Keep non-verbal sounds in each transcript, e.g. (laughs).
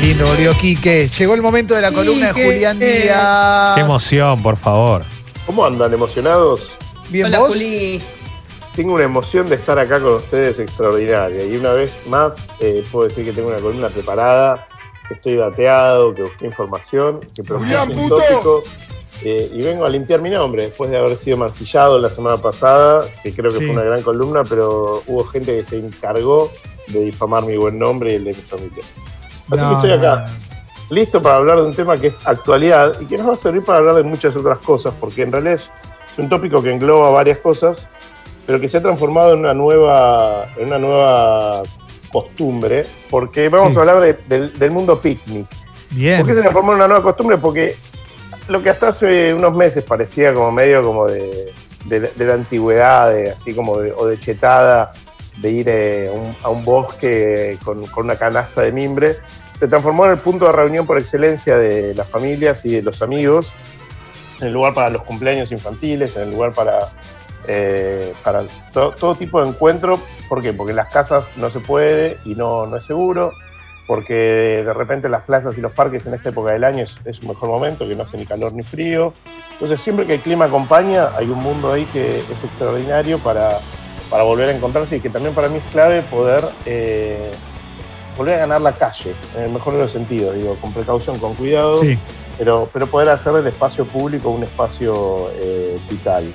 lindo, volvió Quique. Llegó el momento de la columna de. Julián Díaz. Qué emoción, por favor. ¿Cómo andan? ¿Emocionados? Bien, Hola, vos. Juli. Tengo una emoción de estar acá con ustedes extraordinaria. Y una vez más, eh, puedo decir que tengo una columna preparada, que estoy dateado, que busqué información, que propuse un tópico. eh, y vengo a limpiar mi nombre después de haber sido mancillado la semana pasada, que creo que Sí. fue una gran columna, pero hubo gente que se encargó de difamar mi buen nombre y el de mi familia. Así No, que estoy acá, listo para hablar de un tema que es actualidad y que nos va a servir para hablar de muchas otras cosas, porque en realidad es, un tópico que engloba varias cosas, pero que se ha transformado en una nueva, en una nueva costumbre, porque vamos Sí. a hablar de- del, del mundo picnic. Bien. ¿Por qué se transformó en una nueva costumbre? Porque lo que hasta hace unos meses parecía como medio como de, de- de la antigüedad, así como de, o de chetada, de ir eh, a, un, bosque con, con una canasta de mimbre, se transformó en el punto de reunión por excelencia de las familias y de los amigos, en el lugar para los cumpleaños infantiles, en el lugar para, eh, para to- todo tipo de encuentro. ¿Por qué? Porque en las casas no se puede y no, no es seguro porque de repente las plazas y los parques en esta época del año es, es un mejor momento, que no hace ni calor ni frío. Entonces, siempre que el clima acompaña, hay un mundo ahí que es extraordinario para, para volver a encontrarse y que también para mí es clave poder eh, volver a ganar la calle, en el mejor de los sentidos, digo, con precaución, con cuidado, Sí. pero, pero poder hacer del espacio público un espacio eh, vital.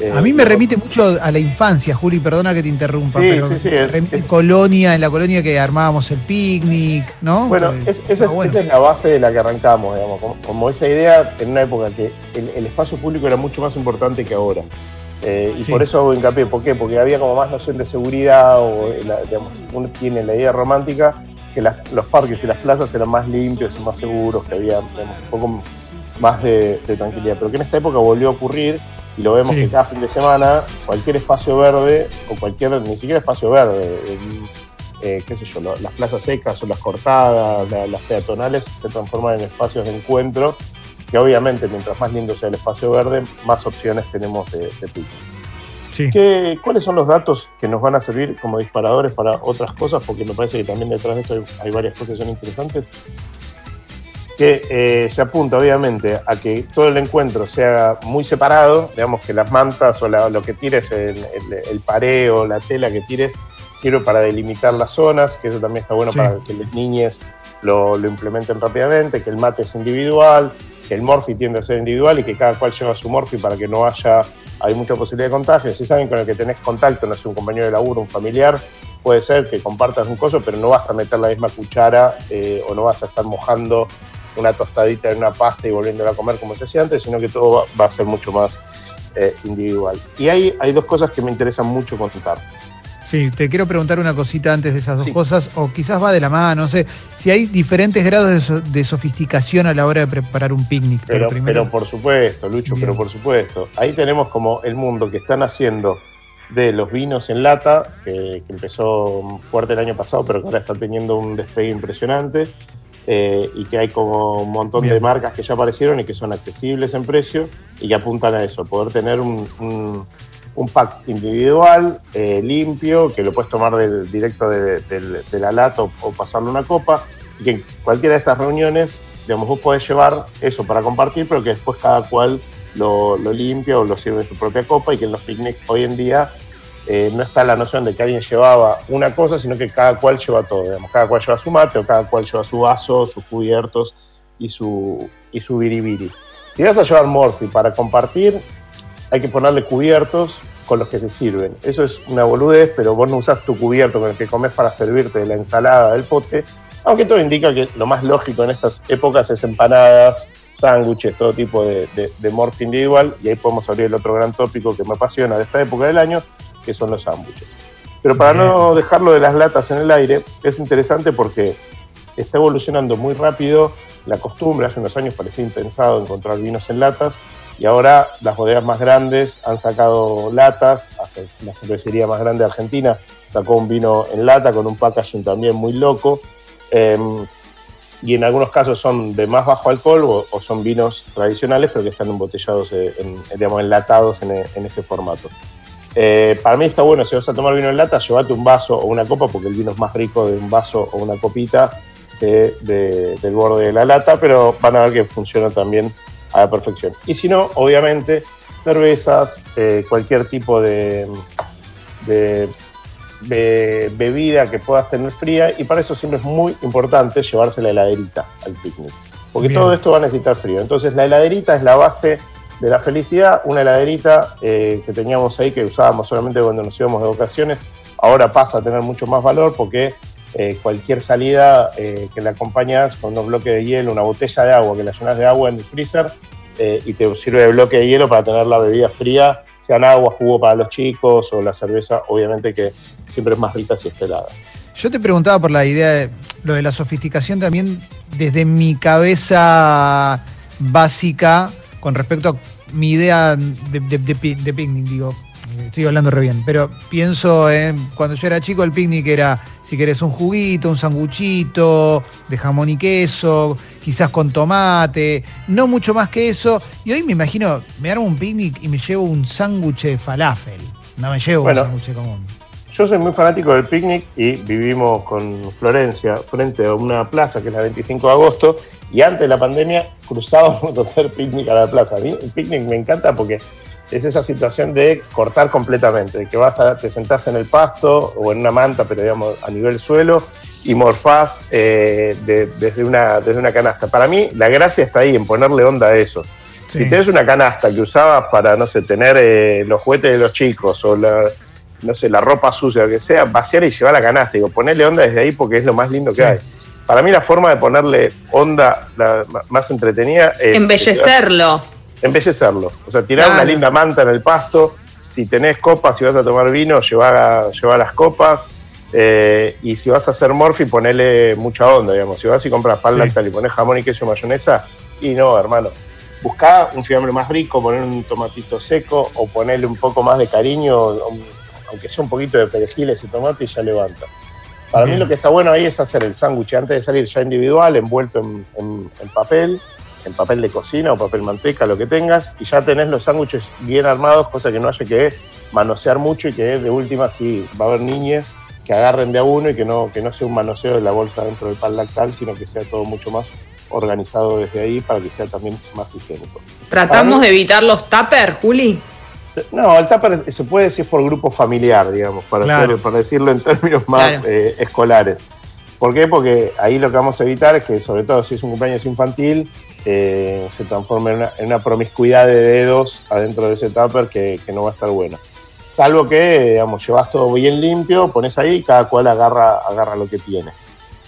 Eh, A mí me digo, remite mucho a la infancia, Juli, perdona que te interrumpa, Sí, pero sí, sí, me es- remite es- colonia, en la colonia que armábamos el picnic, ¿no? Bueno, Eh, es- esa, bueno. esa es la base de la que arrancamos, digamos, como, como esa idea en una época que el, el espacio público era mucho más importante que ahora. Eh, y Sí. por eso hago hincapié, ¿por qué? Porque había como más noción de seguridad o, eh, la- digamos, uno tiene la idea romántica que las- los parques y las plazas eran más limpios y más seguros, que había digamos, un poco más de, de tranquilidad. Pero que en esta época volvió a ocurrir y lo vemos Sí. que cada fin de semana cualquier espacio verde o cualquier, ni siquiera espacio verde, eh, qué sé yo, las plazas secas o las cortadas, la- las peatonales se transforman en espacios de encuentro que obviamente mientras más lindo sea el espacio verde, más opciones tenemos de, de. Sí. ¿Qué- ¿Cuáles son los datos que nos van a servir como disparadores para otras cosas? Porque me parece que también detrás de esto hay, hay varias cosas que son interesantes. Que eh, se apunta obviamente a que todo el encuentro sea muy separado, digamos que las mantas o la- lo que tires, el, el, el pareo, la tela que tires, sirve para delimitar las zonas, que eso también está bueno Sí. para que las niñas lo, lo implementen rápidamente, que el mate es individual, el morfi tiende a ser individual y que cada cual lleva su morfi para que no haya, hay mucha posibilidad de contagio. Si saben con el que tenés contacto, no sé, un compañero de laburo, un familiar, puede ser que compartas un coso, pero no vas a meter la misma cuchara eh, o no vas a estar mojando una tostadita en una pasta y volviéndola a comer como se hacía antes, sino que todo va, a ser mucho más eh, individual. Y ahí hay dos cosas que me interesan mucho contar. Sí, te quiero preguntar una cosita antes de esas dos Sí. cosas, o quizás va de la mano, no sé, si hay diferentes grados de, so- de sofisticación a la hora de preparar un picnic. Pero, primero- pero por supuesto, Lucho, Bien. pero por supuesto. Ahí tenemos como el mundo que están haciendo de los vinos en lata, que, que empezó fuerte el año pasado, pero que ahora está teniendo un despegue impresionante. eh, y que hay como un montón de marcas que ya aparecieron y que son accesibles en precio y que apuntan a eso, poder tener un, un- un pack individual, eh, limpio, que lo puedes tomar del, directo de, del- de la lata o, o pasarle una copa, y que en cualquiera de estas reuniones, digamos, vos podés llevar eso para compartir, pero que después cada cual lo, limpia o lo sirve en su propia copa y que en los picnics hoy en día eh, no está la noción de que alguien llevaba una cosa, sino que cada cual lleva todo, digamos, cada cual lleva su mate o cada cual lleva su vaso, sus cubiertos y su, y su biribiri. Si vas a llevar morfi para compartir, hay que ponerle cubiertos con los que se sirven. Eso es una boludez, pero vos no usás tu cubierto con el que comes para servirte de la ensalada del pote, aunque todo indica que lo más lógico en estas épocas es empanadas, sándwiches, todo tipo de, de, de individual, y ahí podemos abrir el otro gran tópico que me apasiona de esta época del año, que son los sándwiches. Pero para no dejarlo de las latas en el aire, es interesante porque está evolucionando muy rápido la costumbre. Hace unos años parecía impensado encontrar vinos en latas y ahora las bodegas más grandes han sacado latas. La cervecería más grande de Argentina sacó un vino en lata con un packaging también muy loco. Eh, y en algunos casos son de más bajo alcohol o, son vinos tradicionales, pero que están embotellados, eh, en, digamos, enlatados en, en ese formato. Eh, para mí está bueno, si vas a tomar vino en lata, llévate un vaso o una copa, porque el vino es más rico de un vaso o una copita del borde de la lata, pero van a ver que funciona también a la perfección. Y si no, obviamente, cervezas, eh, cualquier tipo de, de, bebida que puedas tener fría, y para eso siempre es muy importante llevarse la heladerita al picnic, porque todo esto va a necesitar frío. Entonces la heladerita es la base de la felicidad, una heladerita eh, que teníamos ahí que usábamos solamente cuando nos íbamos de vacaciones, ahora pasa a tener mucho más valor porque eh, cualquier salida eh, que la acompañas con un bloque de hielo, una botella de agua que la llenas de agua en el freezer eh, y te sirve de bloque de hielo para tener la bebida fría, sean agua, jugo para los chicos o la cerveza, obviamente que siempre es más rica si helada. Yo te preguntaba por la idea de lo de la sofisticación también desde mi cabeza básica con respecto a mi idea de, de picnic, digo, estoy hablando re bien, pero pienso en cuando yo era chico el picnic era, si querés, un juguito, un sanguchito de jamón y queso, quizás con tomate, no mucho más que eso. Y hoy me imagino, me armo un picnic y me llevo un sándwich de falafel, no me llevo un sándwich común. Yo soy muy fanático del picnic y vivimos con Florencia frente a una plaza que es la 25 de agosto y antes de la pandemia cruzábamos (laughs) a hacer picnic a la plaza. A mí el picnic me encanta porque es esa situación de cortar completamente, de que vas a, te sentás en el pasto o en una manta, pero digamos a nivel suelo, y morfás eh, desde, una, desde una canasta. Para mí, la gracia está ahí, en ponerle onda a eso. Si tienes una canasta que usabas para, no sé, tener eh, los juguetes de los chicos o la, no sé, la ropa sucia, lo que sea, vaciar y llevar la canasta. Digo, ponerle onda desde ahí porque es lo más lindo que hay. Para mí la forma de ponerle onda más entretenida es... Embellecerlo embellecerlo. O sea, tirar una linda manta en el pasto. Si tenés copas, si vas a tomar vino, llevar, las copas. Eh, y si vas a hacer morfi, ponele mucha onda, digamos. Si vas y compras pan sí. y pones jamón y queso y mayonesa, y no, hermano. Buscá un fiambre más rico, poner un tomatito seco o ponerle un poco más de cariño, aunque sea un poquito de perejil ese tomate y ya levanta. Para mí lo que está bueno ahí es hacer el sándwich antes de salir ya individual, envuelto en papel, en papel de cocina o papel manteca, lo que tengas, y ya tenés los sándwiches bien armados, cosa que no haya que manosear mucho y que de última sí va a haber niñas que agarren de a uno y que no, que no sea un manoseo de la bolsa dentro del pan lactal, sino que sea todo mucho más organizado desde ahí para que sea también más higiénico. ¿Tratamos de evitar los tupper, Juli? No, el tupper se puede decir por grupo familiar, digamos, para, para decirlo en términos más eh, escolares. ¿Por qué? Porque ahí lo que vamos a evitar es que, sobre todo si es un cumpleaños infantil, eh, se transforme en una, promiscuidad de dedos adentro de ese tupper que, no va a estar buena. Salvo que, digamos, llevas todo bien limpio, pones ahí y cada cual agarra, agarra lo que tiene.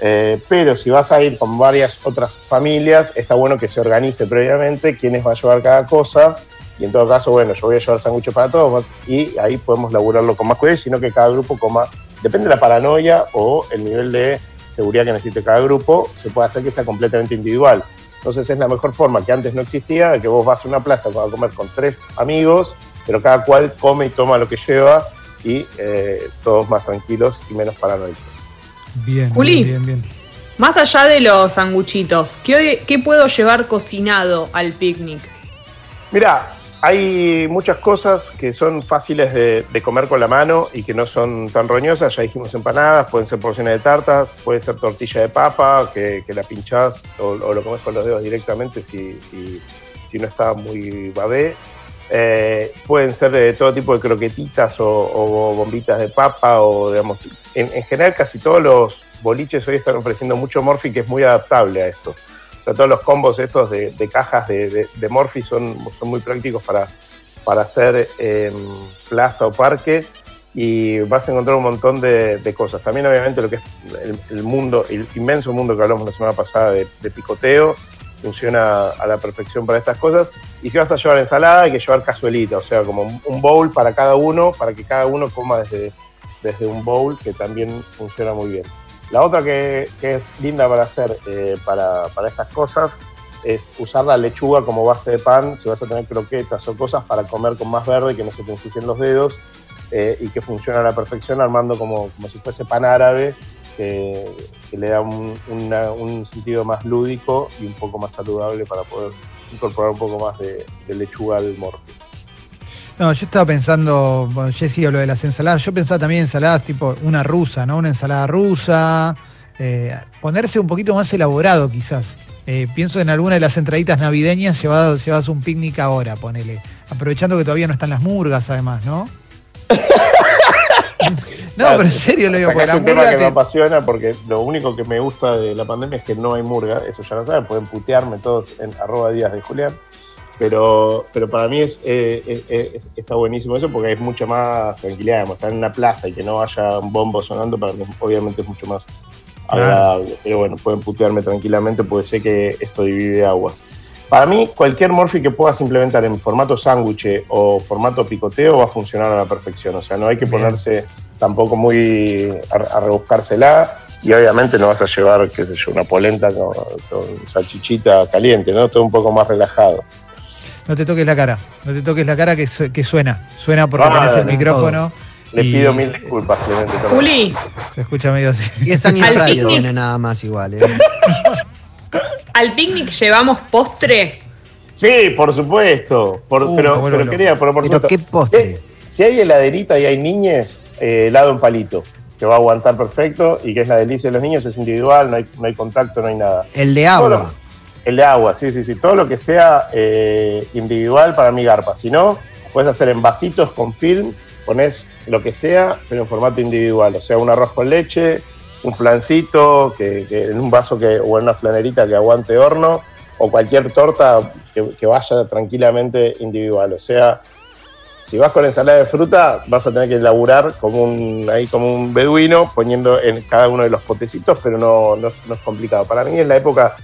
Eh, pero si vas a ir con varias otras familias, está bueno que se organice previamente quiénes va a llevar cada cosa. Y en todo caso, bueno, yo voy a llevar sándwiches para todos y ahí podemos laburarlo con más cuidado, sino que cada grupo coma, depende de la paranoia o el nivel de seguridad que necesite cada grupo, se puede hacer que sea completamente individual. Entonces es la mejor forma que antes no existía, de que vos vas a una plaza a comer con tres amigos, pero cada cual come y toma lo que lleva y eh, todos más tranquilos y menos paranoicos. Bien, Juli, bien, bien, Más allá de los sanguchitos, ¿qué, ¿qué puedo llevar cocinado al picnic? Mira, hay muchas cosas que son fáciles de, comer con la mano y que no son tan roñosas. Ya dijimos empanadas, pueden ser porciones de tartas, puede ser tortilla de papa, que, la pinchás o, lo comes con los dedos directamente si, si, no está muy babé. Eh, pueden ser de todo tipo de croquetitas o, bombitas de papa o digamos, en, en, general casi todos los boliches hoy están ofreciendo mucho morfi que es muy adaptable a esto todos los combos estos de, cajas de, de, Morphy son, son muy prácticos para, para hacer em, plaza o parque y vas a encontrar un montón de, cosas. También obviamente lo que es el, mundo, el inmenso mundo que hablamos la semana pasada de, picoteo, funciona a la perfección para estas cosas. Y si vas a llevar ensalada, hay que llevar cazuelita, o sea, como un bowl para cada uno, para que cada uno coma desde, desde un bowl, que también funciona muy bien. La otra que, es linda para hacer eh, para, estas cosas es usar la lechuga como base de pan, si vas a tener croquetas o cosas para comer con más verde, que no se te ensucien los dedos eh, y que funciona a la perfección armando como, como si fuese pan árabe, que, le da un, sentido más lúdico y un poco más saludable para poder incorporar un poco más de, lechuga al morfio. No, yo estaba pensando, bueno, Jessy habló de las ensaladas, yo pensaba también ensaladas tipo una rusa, ¿no? Una ensalada rusa, eh, ponerse un poquito más elaborado quizás. Eh, pienso en alguna de las entraditas navideñas, llevas, llevas un picnic ahora, ponele. Aprovechando que todavía no están las murgas, además, ¿no? (laughs) no, pero en serio lo digo, porque la un tema que me apasiona porque lo único que me gusta de la pandemia es que no hay murga, eso ya lo saben, pueden putearme todos en arroba días de Julián. Pero, pero para mí es, eh, eh, eh, está buenísimo eso porque es mucha más tranquilidad. Digamos, estar en una plaza y que no haya un bombo sonando, para mí obviamente es mucho más agradable. Pero bueno, pueden putearme tranquilamente porque sé que esto divide aguas. Para mí, cualquier Morphy que puedas implementar en formato sándwich o formato picoteo va a funcionar a la perfección. O sea, no hay que ponerse tampoco muy a, rebuscársela y obviamente no vas a llevar, qué sé yo, una polenta con, con salchichita caliente, ¿no? Todo un poco más relajado. No te toques la cara, no te toques la cara que, que suena. Suena porque ah, tenés el micrófono. Le pido mil disculpas, Clemente. Juli. Se escucha medio así. 10 años radio tiene nada más igual. ¿eh? (laughs) ¿Al picnic llevamos postre? Sí, por supuesto. Uh, pero, quería, por, supuesto. ¿Qué postre? Si, hay heladerita y hay niñes, eh, helado en palito, que va a aguantar perfecto y que es la delicia de los niños, es individual, no hay, no hay contacto, no hay nada. El de agua. El de agua, sí, sí, sí. Todo lo que sea eh, individual para mi garpa. Si no, puedes hacer en vasitos con film, pones lo que sea, pero en formato individual. O sea, un arroz con leche, un flancito, que, en un vaso que, o en una flanerita que aguante horno, o cualquier torta que, vaya tranquilamente individual. O sea, si vas con ensalada de fruta, vas a tener que elaborar como un, ahí como un beduino, poniendo en cada uno de los potecitos, pero no, no, es complicado. Para mí es la época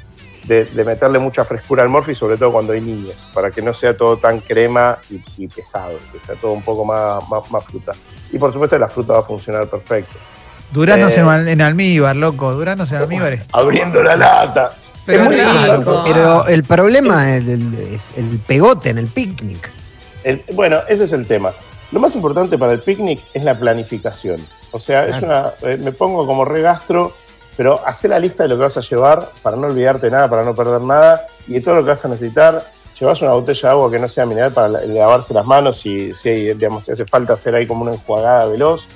de, meterle mucha frescura al morfi, sobre todo cuando hay niños, para que no sea todo tan crema y, pesado, que sea todo un poco más, más, más fruta. Y por supuesto la fruta va a funcionar perfecto. Duranos eh, en, almíbar, loco. Duranos en almíbar. Abriendo la lata. Pero, pero el problema es el, pegote en el picnic. bueno, ese es el tema. Lo más importante para el picnic es la planificación. O sea, es una, eh, me pongo como regastro, pero hace la lista de lo que vas a llevar para no olvidarte nada, para no perder nada. Y de todo lo que vas a necesitar, llevas una botella de agua que no sea mineral para lavarse las manos y si, hace falta hacer ahí como una enjuagada veloz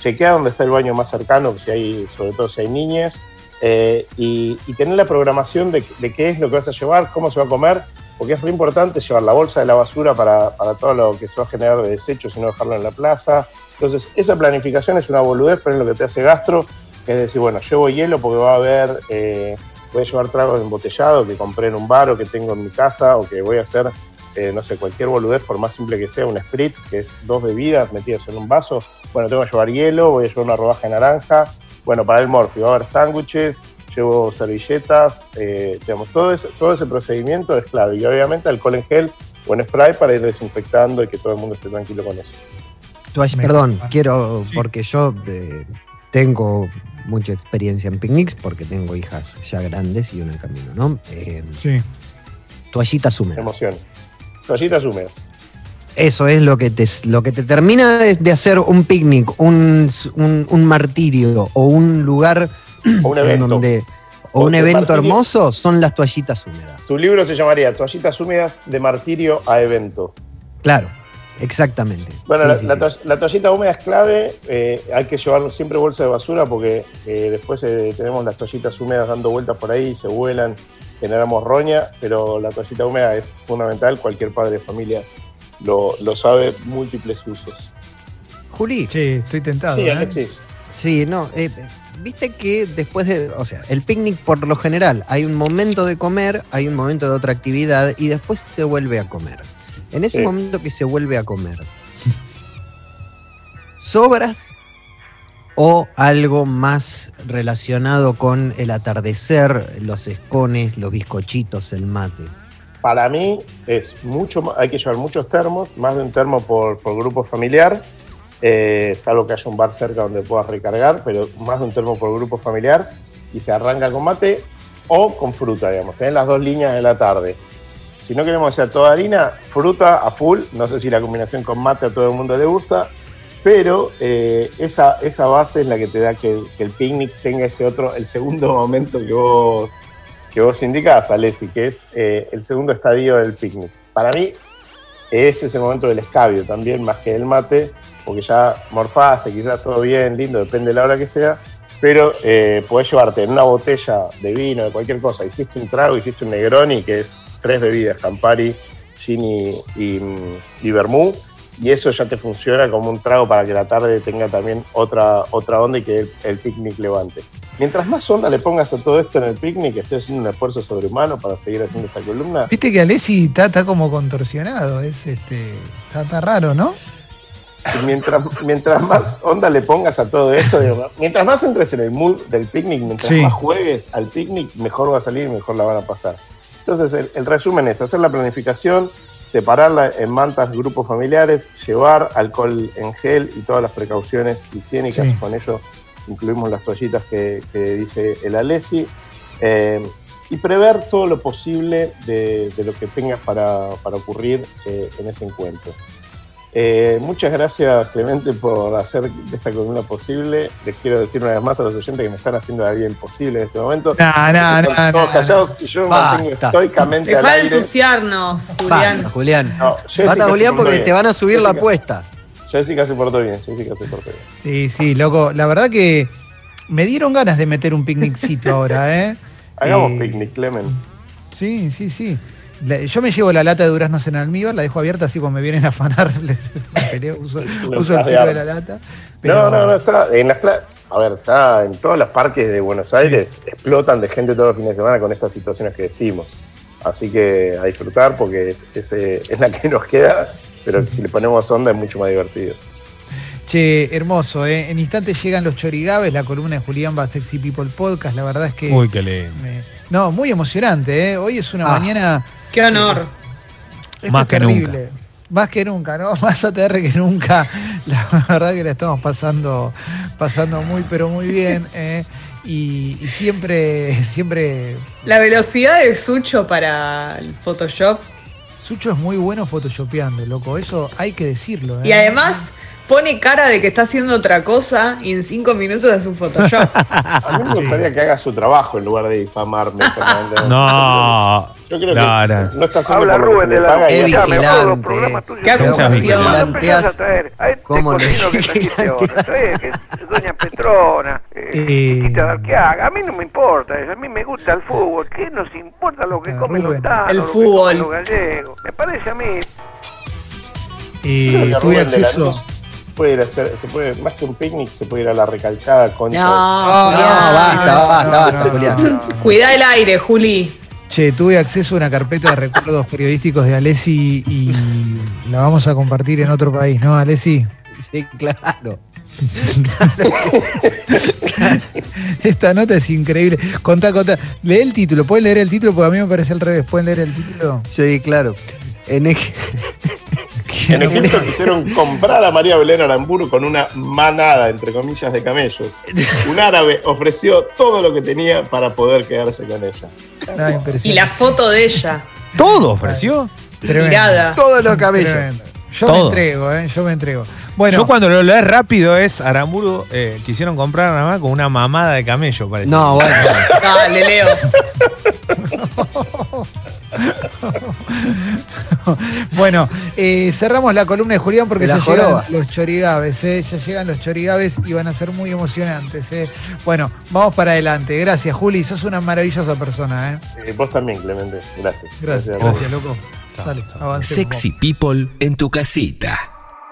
chequea dónde está el baño más cercano, si hay, sobre todo si hay niñas, eh, y, tener la programación de, qué es lo que vas a llevar, cómo se va a comer, porque es muy importante llevar la bolsa de la basura para, todo lo que se va a generar de desechos y no dejarlo en la plaza. Entonces, esa planificación es una boludez, pero es lo que te hace gastro, es decir, bueno, llevo hielo porque va a haber, eh, voy a llevar tragos embotellados que compré en un bar o que tengo en mi casa o que voy a hacer eh, no sé, cualquier boludez, por más simple que sea, un spritz, que es dos bebidas metidas en un vaso. Bueno, tengo que llevar hielo, voy a llevar una rodaja de naranja. Bueno, para el morfi va a haber sándwiches, llevo servilletas, eh, digamos, todo ese, todo ese procedimiento es clave. Y obviamente alcohol en gel o en spray para ir desinfectando y que todo el mundo esté tranquilo con eso. perdón, quiero, porque yo eh, tengo mucha experiencia en picnics, porque tengo hijas ya grandes y una en camino, ¿no? sí. Toallitas húmedas. Emoción toallitas húmedas. Eso es lo que te, lo que te termina de, hacer un picnic, un, martirio o un lugar (clears throat) o un evento, donde, o un evento hermoso son las toallitas húmedas. Tu libro se llamaría Toallitas húmedas de martirio a evento. Claro, exactamente. Bueno, la, toallita húmeda es clave. Eh, hay que llevar siempre bolsa de basura porque eh, después eh, tenemos las toallitas húmedas dando vueltas por ahí y se vuelan generamos roña, pero la toallita húmeda es fundamental, cualquier padre de familia lo, sabe, múltiples usos. Juli. Sí, estoy tentado. Sí, ¿eh? Sí, no, eh, viste que después de, o sea, el picnic por lo general hay un momento de comer, hay un momento de otra actividad y después se vuelve a comer. En ese momento que se vuelve a comer, sobras o algo más relacionado con el atardecer, los escones, los bizcochitos, el mate? Para mí es mucho, hay que llevar muchos termos, más de un termo por, grupo familiar, eh, salvo que haya un bar cerca donde puedas recargar, pero más de un termo por grupo familiar y se arranca con mate o con fruta, digamos. Tienen las dos líneas de la tarde. Si no queremos hacer toda harina, fruta a full. No sé si la combinación con mate a todo el mundo le gusta. Pero eh, esa, esa base es la que te da que, el picnic tenga ese otro, el segundo (laughs) momento que vos, que vos indicás, Alessi, que es eh, el segundo estadio del picnic. Para mí es ese momento del escabio también, más que el mate, porque ya morfaste, quizás todo bien, lindo, depende de la hora que sea, pero eh, podés llevarte en una botella de vino, de cualquier cosa. Hiciste un trago, hiciste un Negroni, que es tres bebidas, Campari, Gin y, y, y Vermú, y eso ya te funciona como un trago para que la tarde tenga también otra, otra onda y que el, el picnic levante. Mientras más onda le pongas a todo esto en el picnic, estoy haciendo un esfuerzo sobrehumano para seguir haciendo esta columna. Viste que Alessi está, está como contorsionado, es este. Está, está raro, ¿no? Y mientras, mientras más onda le pongas a todo esto, digo, mientras más entres en el mood del picnic, mientras Sí. más juegues al picnic, mejor va a salir y mejor la van a pasar. Entonces, el, el resumen es hacer la planificación, separarla en mantas, grupos familiares, llevar alcohol en gel y todas las precauciones higiénicas. Sí. Con ello incluimos las toallitas que, que dice el Alessi. Eh, y prever todo lo posible de, de lo que tengas para, para ocurrir eh, en ese encuentro. Eh, muchas gracias, Clemente, por hacer esta columna posible. Les quiero decir una vez más a los oyentes que me están haciendo la vida imposible en este momento. No, no, no, todos no, callados y yo me Basta. mantengo estoicamente al Deja de aire. ensuciarnos, Basta, Julián. Julián. No, Jessica Basta, Julián, porque bien. te van a subir la apuesta. Jessica se portó bien, Jessica se portó bien. Sí, sí, loco. La verdad que me dieron ganas de meter un picniccito ahora, ¿eh? (laughs) Hagamos Eh, picnic, Clemen. Sí, sí, sí. Yo me llevo la lata de duraznos en almíbar, la dejo abierta así cuando me vienen a afanar. (laughs) le- le peleo, uso, (laughs) uso el filo de la lata. No, pero- no, no, está en las A ver, está en todos los parques de Buenos Aires, explotan de gente todos los fines de semana con estas situaciones que decimos. Así que a disfrutar porque es, es, eh, es la que nos queda, pero si le ponemos onda es mucho más divertido. Che, hermoso, ¿eh? En instantes llegan los chorigabes, la columna de Julián va a Sexy People Podcast. La verdad es que. Uy, qué lindo. me- no, muy emocionante, ¿eh? Hoy es una Ah. mañana. Qué honor. Esto Más es que terrible. Más que nunca, ¿no? (laughs) Más ATR que nunca. La verdad que la estamos pasando, pasando muy, pero muy bien. (laughs) ¿eh? Y, y siempre, siempre. La velocidad de Sucho para el Photoshop. Sucho es muy bueno photoshopeando, loco. Eso hay que decirlo. ¿eh? Y además pone cara de que está haciendo otra cosa y en cinco minutos es un Photoshop. (laughs) A mí me gustaría que haga su trabajo en lugar de difamarme. (laughs) No. Yo creo No, que no. no está haciendo Habla que Rubén de la y Qué vigilante. Qué ¿Cómo acusación. ¿Cuándo empezás a traer a este ¿Cómo le- que. (laughs) Que Doña Petrona, eh, Eh. De Arqueaga. A mí no me importa eso. A mí me gusta el fútbol. ¿Qué nos importa lo que Ah, comen los tanos, El lo que fútbol. comen los gallegos? Me parece a mí. Que tuve acceso. Puede ir a hacer, se puede, más que un picnic, se puede ir a la recalcada concha. No, no, basta, no, basta, no, basta, no, Julián. Cuida el aire, Juli. Che, tuve acceso a una carpeta de recuerdos periodísticos de Alessi y la vamos a compartir en otro país, ¿no, Alessi? Sí, claro. (laughs) Esta nota es increíble. Contá, contá. Lee el título. ¿Pueden leer el título? Porque a mí me parece al revés. ¿Pueden leer el título? Sí, claro. En En Egipto quisieron comprar a María Belén Aramburu con una manada, entre comillas, de camellos. Un árabe ofreció todo lo que tenía para poder quedarse con ella. Impresionante. Y la foto de ella. ¿Todo ofreció? Mirada. todos los cabellos. Tremendo. Yo me entrego, ¿eh? Yo me entrego. Bueno, Yo cuando lo lees rápido es Aramburu, eh, quisieron comprar nada más con una mamada de camello, parece. No, bueno. Dale, Leo. (laughs) (laughs) bueno eh, cerramos la columna de Julián porque la ya llegan los chorigabes, ¿eh? Ya llegan los chorigabes y van a ser muy emocionantes, ¿eh? Bueno, vamos para adelante. Gracias, Juli. Sos una maravillosa persona, ¿eh? Eh, vos también, Clemente. Gracias. Gracias, gracias, loco. Dale, avancemos. Sexy People en tu casita.